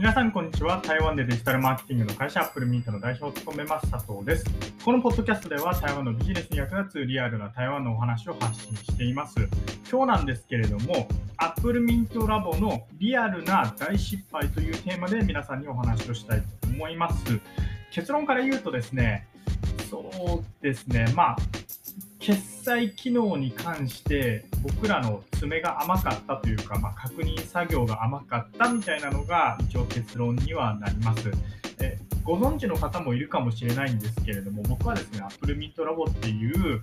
皆さん、こんにちは。台湾でデジタルマーケティングの会社、 applemint の代表を務めます、佐藤です。このポッドキャストでは、台湾のビジネスに役立つリアルな台湾のお話を発信しています。今日なんですけれども、 applemint lab のリアルな大失敗というテーマで皆さんにお話をしたいと思います。結論から言うとですね、そうですね、まあ、決済機能に関して僕らの詰めが甘かったというか、まあ、確認作業が甘かったみたいなのが一応結論にはなります。えご存知の方もいるかもしれないんですけれども僕はですね Apple Meet Labo っていう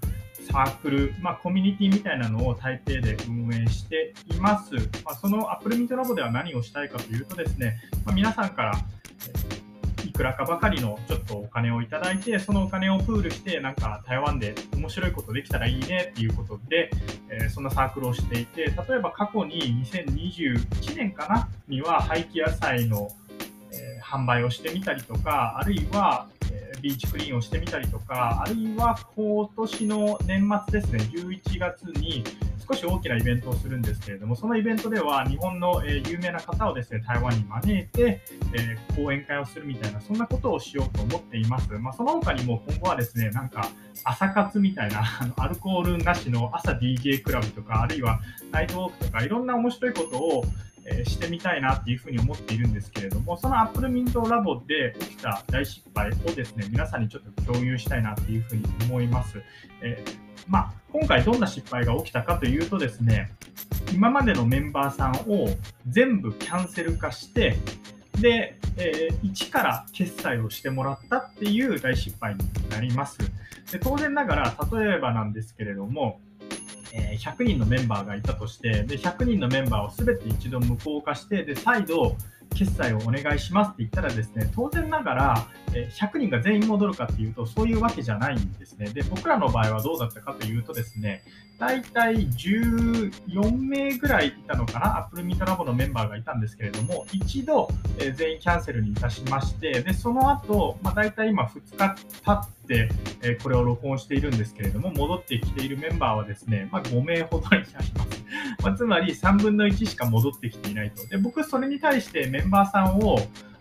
サークル、まあ、コミュニティみたいなのを台北で運営しています。まあ、その Apple Meet Labo では何をしたいかというとですね、まあ、皆さんからくらかばかりのちょっとお金をいただいて、そのお金をプールして、なんか台湾で面白いことできたらいいねっていうことで、えー、そんなサークルをしていて、例えば過去に2021年かなには廃棄野菜の、えー、販売をしてみたりとか、あるいは、えー、ビーチクリーンをしてみたりとか、あるいは今年の年末ですね、11月に、少し大きなイベントをするんですけれども、そのイベントでは日本の、え有名な方をですね台湾に招いて、え講演会をするみたいな、そんなことをしようと思っています。まあ、その他にも今後はですね、なんか朝活みたいな、アルコールなしの朝 DJ クラブとか、あるいはナイトウォークとか、いろんな面白いことをえしてみたいなっていうふうに思っているんですけれども、その Apple Mint Labo で起きた大失敗をですね、皆さんにちょっと共有したいなっていうふうに思います。えー、まあ、今回どんな失敗が起きたかというとですね、今までのメンバーさんを全部キャンセル化して、で、えー、一から決済をしてもらったっていう大失敗になります。で当然ながら、例えばなんですけれども、え100人のメンバーがいたとして、で100人のメンバーを全て一度無効化して、で再度決済をお願いしますって言ったらですね、当然ながら、100人が全員戻るかっていうと、そういうわけじゃないんですね。で、僕らの場合はどうだったかというとですね、大体14名ぐらいいたのかな、Apple Meet Lab のメンバーがいたんですけれども、一度、え全員キャンセルにいたしまして、で、その後、まあ、大体今2日経って、えこれを録音しているんですけれども、戻ってきているメンバーはですね、まあ、5名ほどになります。まあ、つまり3分の1しか戻ってきていないと。で、僕、それに対してメンバーさんを、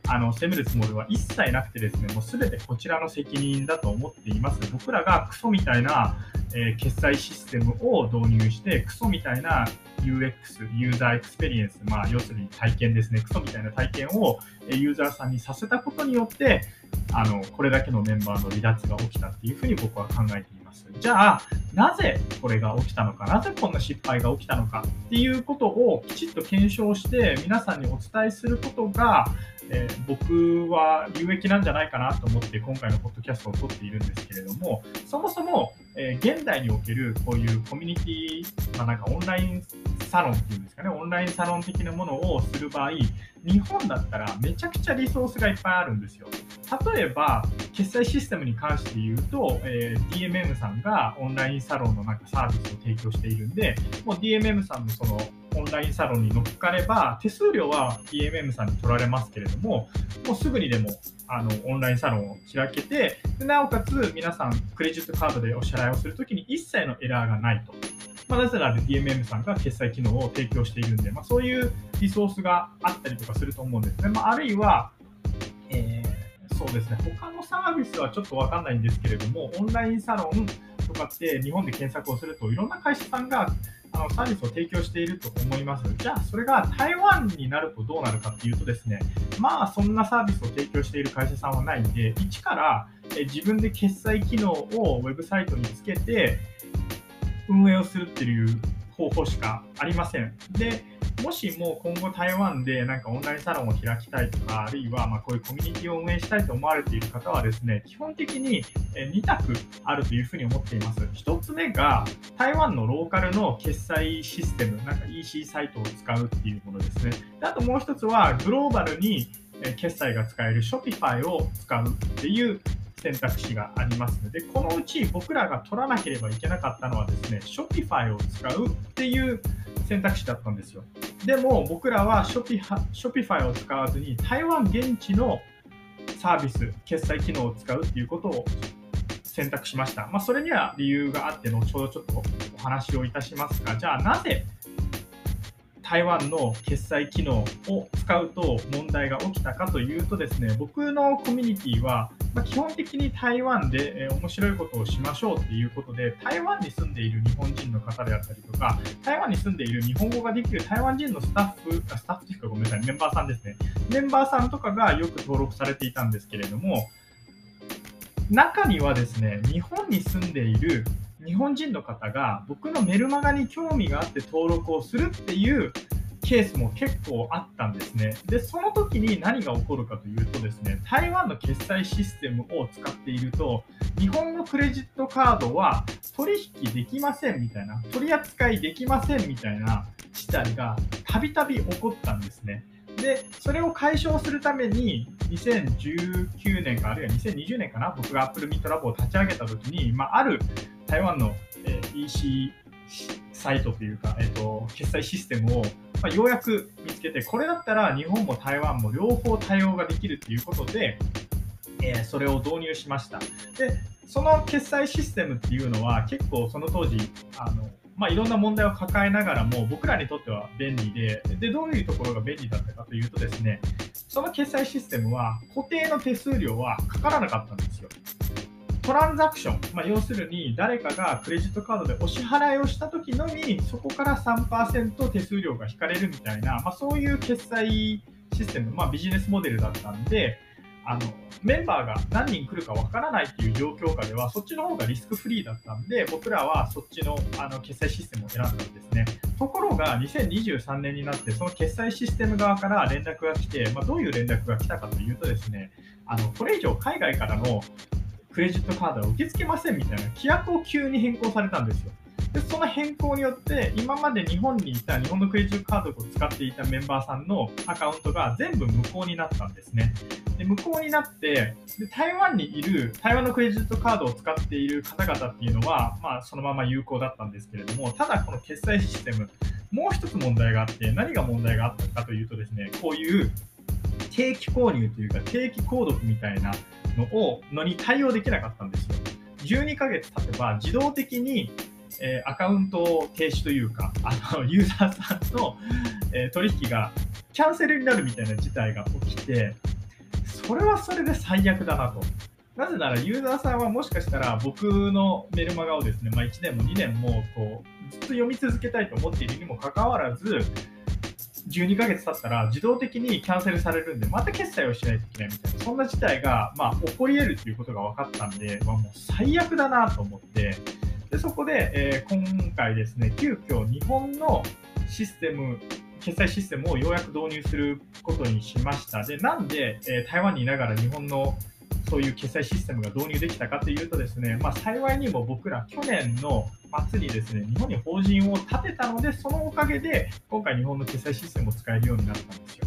あの責めるつもりは一切なくてですね、もうすべてこちらの責任だと思っています。僕らがクソみたいな、えー、決済システムを導入して、クソみたいな UX、 user experience、まあ、要するに体験ですね、クソみたいな体験をユーザーさんにさせたことによって、あのこれだけのメンバーの離脱が起きたっていうふうに僕は考えています。じゃあ、なぜこれが起きたのか、なぜこんな失敗が起きたのかっていうことをきちっと検証して、皆さんにお伝えすることが、えー、僕は有益なんじゃないかなと思って今回のポッドキャストを撮っているんですけれども、そもそも、えー、現代におけるこういうコミュニティ、まあ、なんかオンラインサロンっていうんですかね、オンラインサロン的なものをする場合、日本だったらめちゃくちゃリソースがいっぱいあるんですよ。例えば、決済システムに関して言うと、えー、DMM さんがオンラインサロンのなんかサービスを提供しているんで、もう DMM さんのそのオンラインサロンに乗っかれば、手数料は DMM さんに取られますけれども、もうすぐにでもあのオンラインサロンを開けて、なおかつ皆さんクレジットカードでお支払いをするときに一切のエラーがないと。まあ、なぜなら DMM さんが決済機能を提供しているんで、まあ、そういうリソースがあったりとかすると思うんですね。まあ、あるいは、そうですね、他のサービスはちょっとわかんないんですけれども、オンラインサロンとかって日本で検索をするといろんな会社さんがあのサービスを提供していると思います。じゃあ、それが台湾になるとどうなるかっていうとですね、まあ、そんなサービスを提供している会社さんはないんで、一からえ自分で決済機能をウェブサイトにつけて運営をするっていう方法しかありません。で、もしも今後台湾でなんかオンラインサロンを開きたいとか、あるいはまこういうコミュニティを運営したいと思われている方はですね、基本的に2択あるというふうに思っています。1つ目が台湾のローカルの決済システム、なんか EC サイトを使うっていうものですね。であともう1つはグローバルに決済が使える Shopify を使うっていう選択肢がありますので、このうち僕らが取らなければいけなかったのはですね、Shopify を使うっていう選択肢だったんですよ。でも僕らは Shopify を使わずに台湾現地のサービス、決済機能を使うっていうことを選択しました。まあ、それには理由があって、後ほどちょっとお話をいたしますが、じゃあなぜ台湾の決済機能を使うと問題が起きたかというとですね、僕のコミュニティは、ま、基本的に台湾で、え面白いことをしましょうっていうことで、台湾に住んでいる日本人の方であったりとか、台湾に住んでいる日本語ができる台湾人のスタッフ、あスタッフというかごめんなさい、メンバーさんですね。メンバーさんとかがよく登録されていたんですけれども、中にはですね、日本に住んでいる日本人の方が僕のメルマガに興味があって登録をするっていうケースも結構あったんですね。で、その時に何が起こるかというとですね、台湾の決済システムを使っていると、日本のクレジットカードは取引できませんみたいな、取り扱いできませんみたいな事態がたびたび起こったんですね。で、それを解消するために、2019年か、あるいは2020年かな、僕が Apple Meet Lab を立ち上げたときに、まあ、ある台湾の、えー、EC サイトというか、えーと、決済システムを、まあ、ようやく見つけて、これだったら日本も台湾も両方対応ができるということで、えー、それを導入しました。で、その決済システムっていうのは結構その当時、あのまあ、いろんな問題を抱えながらも僕らにとっては便利ででどういうところが便利だったかというとですねその決済システムは固定の手数料はかからなかったんですよ。トランザクション、まあ、要するに誰かがクレジットカードでお支払いをした時のみそこから3%手数料が引かれるみたいな、まあ、そういう決済システム、まあ、ビジネスモデルだったんであのメンバーが何人来るかわからないっていう状況下ではそっちの方がリスクフリーだったんで僕らはそっちのあの決済システムを選んだんですね。ところが2023年になってその決済システム側から連絡が来て、まあ、どういう連絡が来たかというとですねあのこれ以上海外からのクレジットカードは受け付けませんみたいな規約を急に変更されたんですよ。でその変更によって今まで日本にいた日本のクレジットカードを使っていたメンバーさんのアカウントが全部無効になったんですね。で無効になってで台湾にいる台湾のクレジットカードを使っている方々っていうのは、まあ、そのまま有効だったんですけれどもただこの決済システムもう一つ問題があって何が問題があったかというとですねこういう定期購入というか定期購読みたいなのをのに対応できなかったんですよ。12ヶ月経てば自動的に、えー、アカウント停止というかあの ユーザーさんの、えー、取引がキャンセルになるみたいな事態が起きてそれはそれで最悪だなと。なぜならユーザーさんはもしかしたら僕のメルマガをですね、まあ、1年も2年もこうずっと読み続けたいと思っているにもかかわらず12ヶ月経ったら自動的にキャンセルされるんで、また決済をしないといけないみたいな、そんな事態が、まあ、起こり得るっていうことが分かったんで、まあ、もう最悪だなと思って、でそこで、えー、今回ですね、急遽日本のシステム、決済システムをようやく導入することにしました。で、なんで、えー、台湾にいながら日本のそういう決済システムが導入できたかというとですね、まあ、幸いにも僕ら去年の末にですね、日本に法人を立てたので、そのおかげで今回日本の決済システムを使えるようになったんですよ。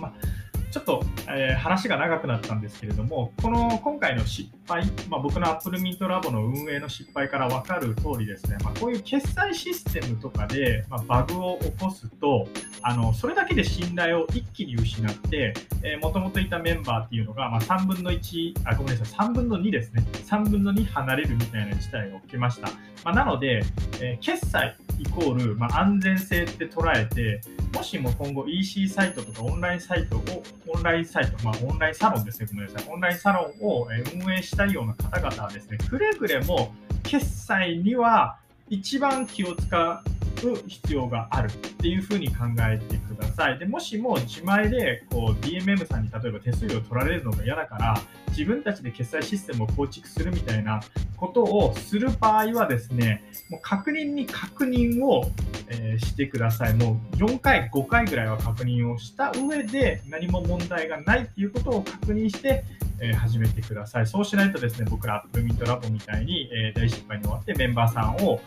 まあちょっと、えー、話が長くなったんですけれども、この今回の失敗、まあ、僕の Apple Mint Lab の運営の失敗から分かる通りですね、まあ、こういう決済システムとかで、まあ、バグを起こすとあの、それだけで信頼を一気に失って、もともといたメンバーっていうのが、まあ、3分の1あ、ごめんなさい、3分の2ですね、3分の2離れるみたいな事態が起きました。まあ、なので、えー、決済イコール、まあ、安全性って捉えて、もしも今後 EC サイトとかオンラインサイトを、オンラインサイト、まあ、オンラインサロンですね、ごめんなさい、オンラインサロンを運営したいような方々はですね、くれぐれも決済には一番気を使う必要があるっていうふうに考えてください。でもしも自前でこう DMM さんに例えば手数料取られるのが嫌だから自分たちで決済システムを構築するみたいなことをする場合はですね、もう確認に確認を、え、してください。もう4回、5回ぐらいは確認をした上で何も問題がないっていうことを確認して、え、始めてください。そうしないとですね、僕ら Apple Mint Labo みたいに、え、大失敗に終わってメンバーさんを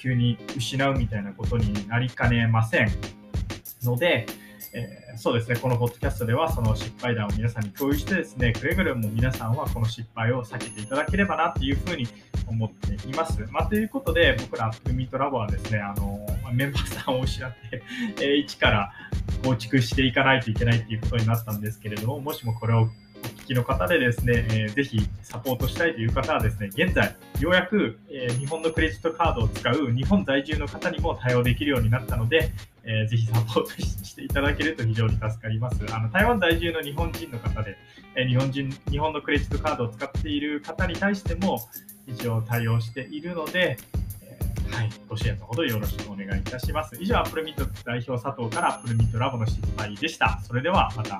急に失うみたいなことになりかねませんので、えー、そうですね、このポッドキャストではその失敗談を皆さんに共有してですね、くれぐれも皆さんはこの失敗を避けていただければなっていうふうに思っています。まあ、ということで、僕らアップミートラボはですね、あのメンバーさんを失って、えー、一から構築していかないといけないっていうことになったんですけれども、もしもこれをきの方でですね、えー、ぜひサポートしたいという方はですね、現在、ようやく、えー、日本のクレジットカードを使う日本在住の方にも対応できるようになったので、えー、ぜひサポートしていただけると非常に助かります。あの台湾在住の日本人の方で、え、日本人、日本のクレジットカードを使っている方に対しても一応対応しているので、はい、ご支援のほどよろしくお願いいたします。以上、 applemint 代表佐藤から applemint lab の失敗でした。それではまた。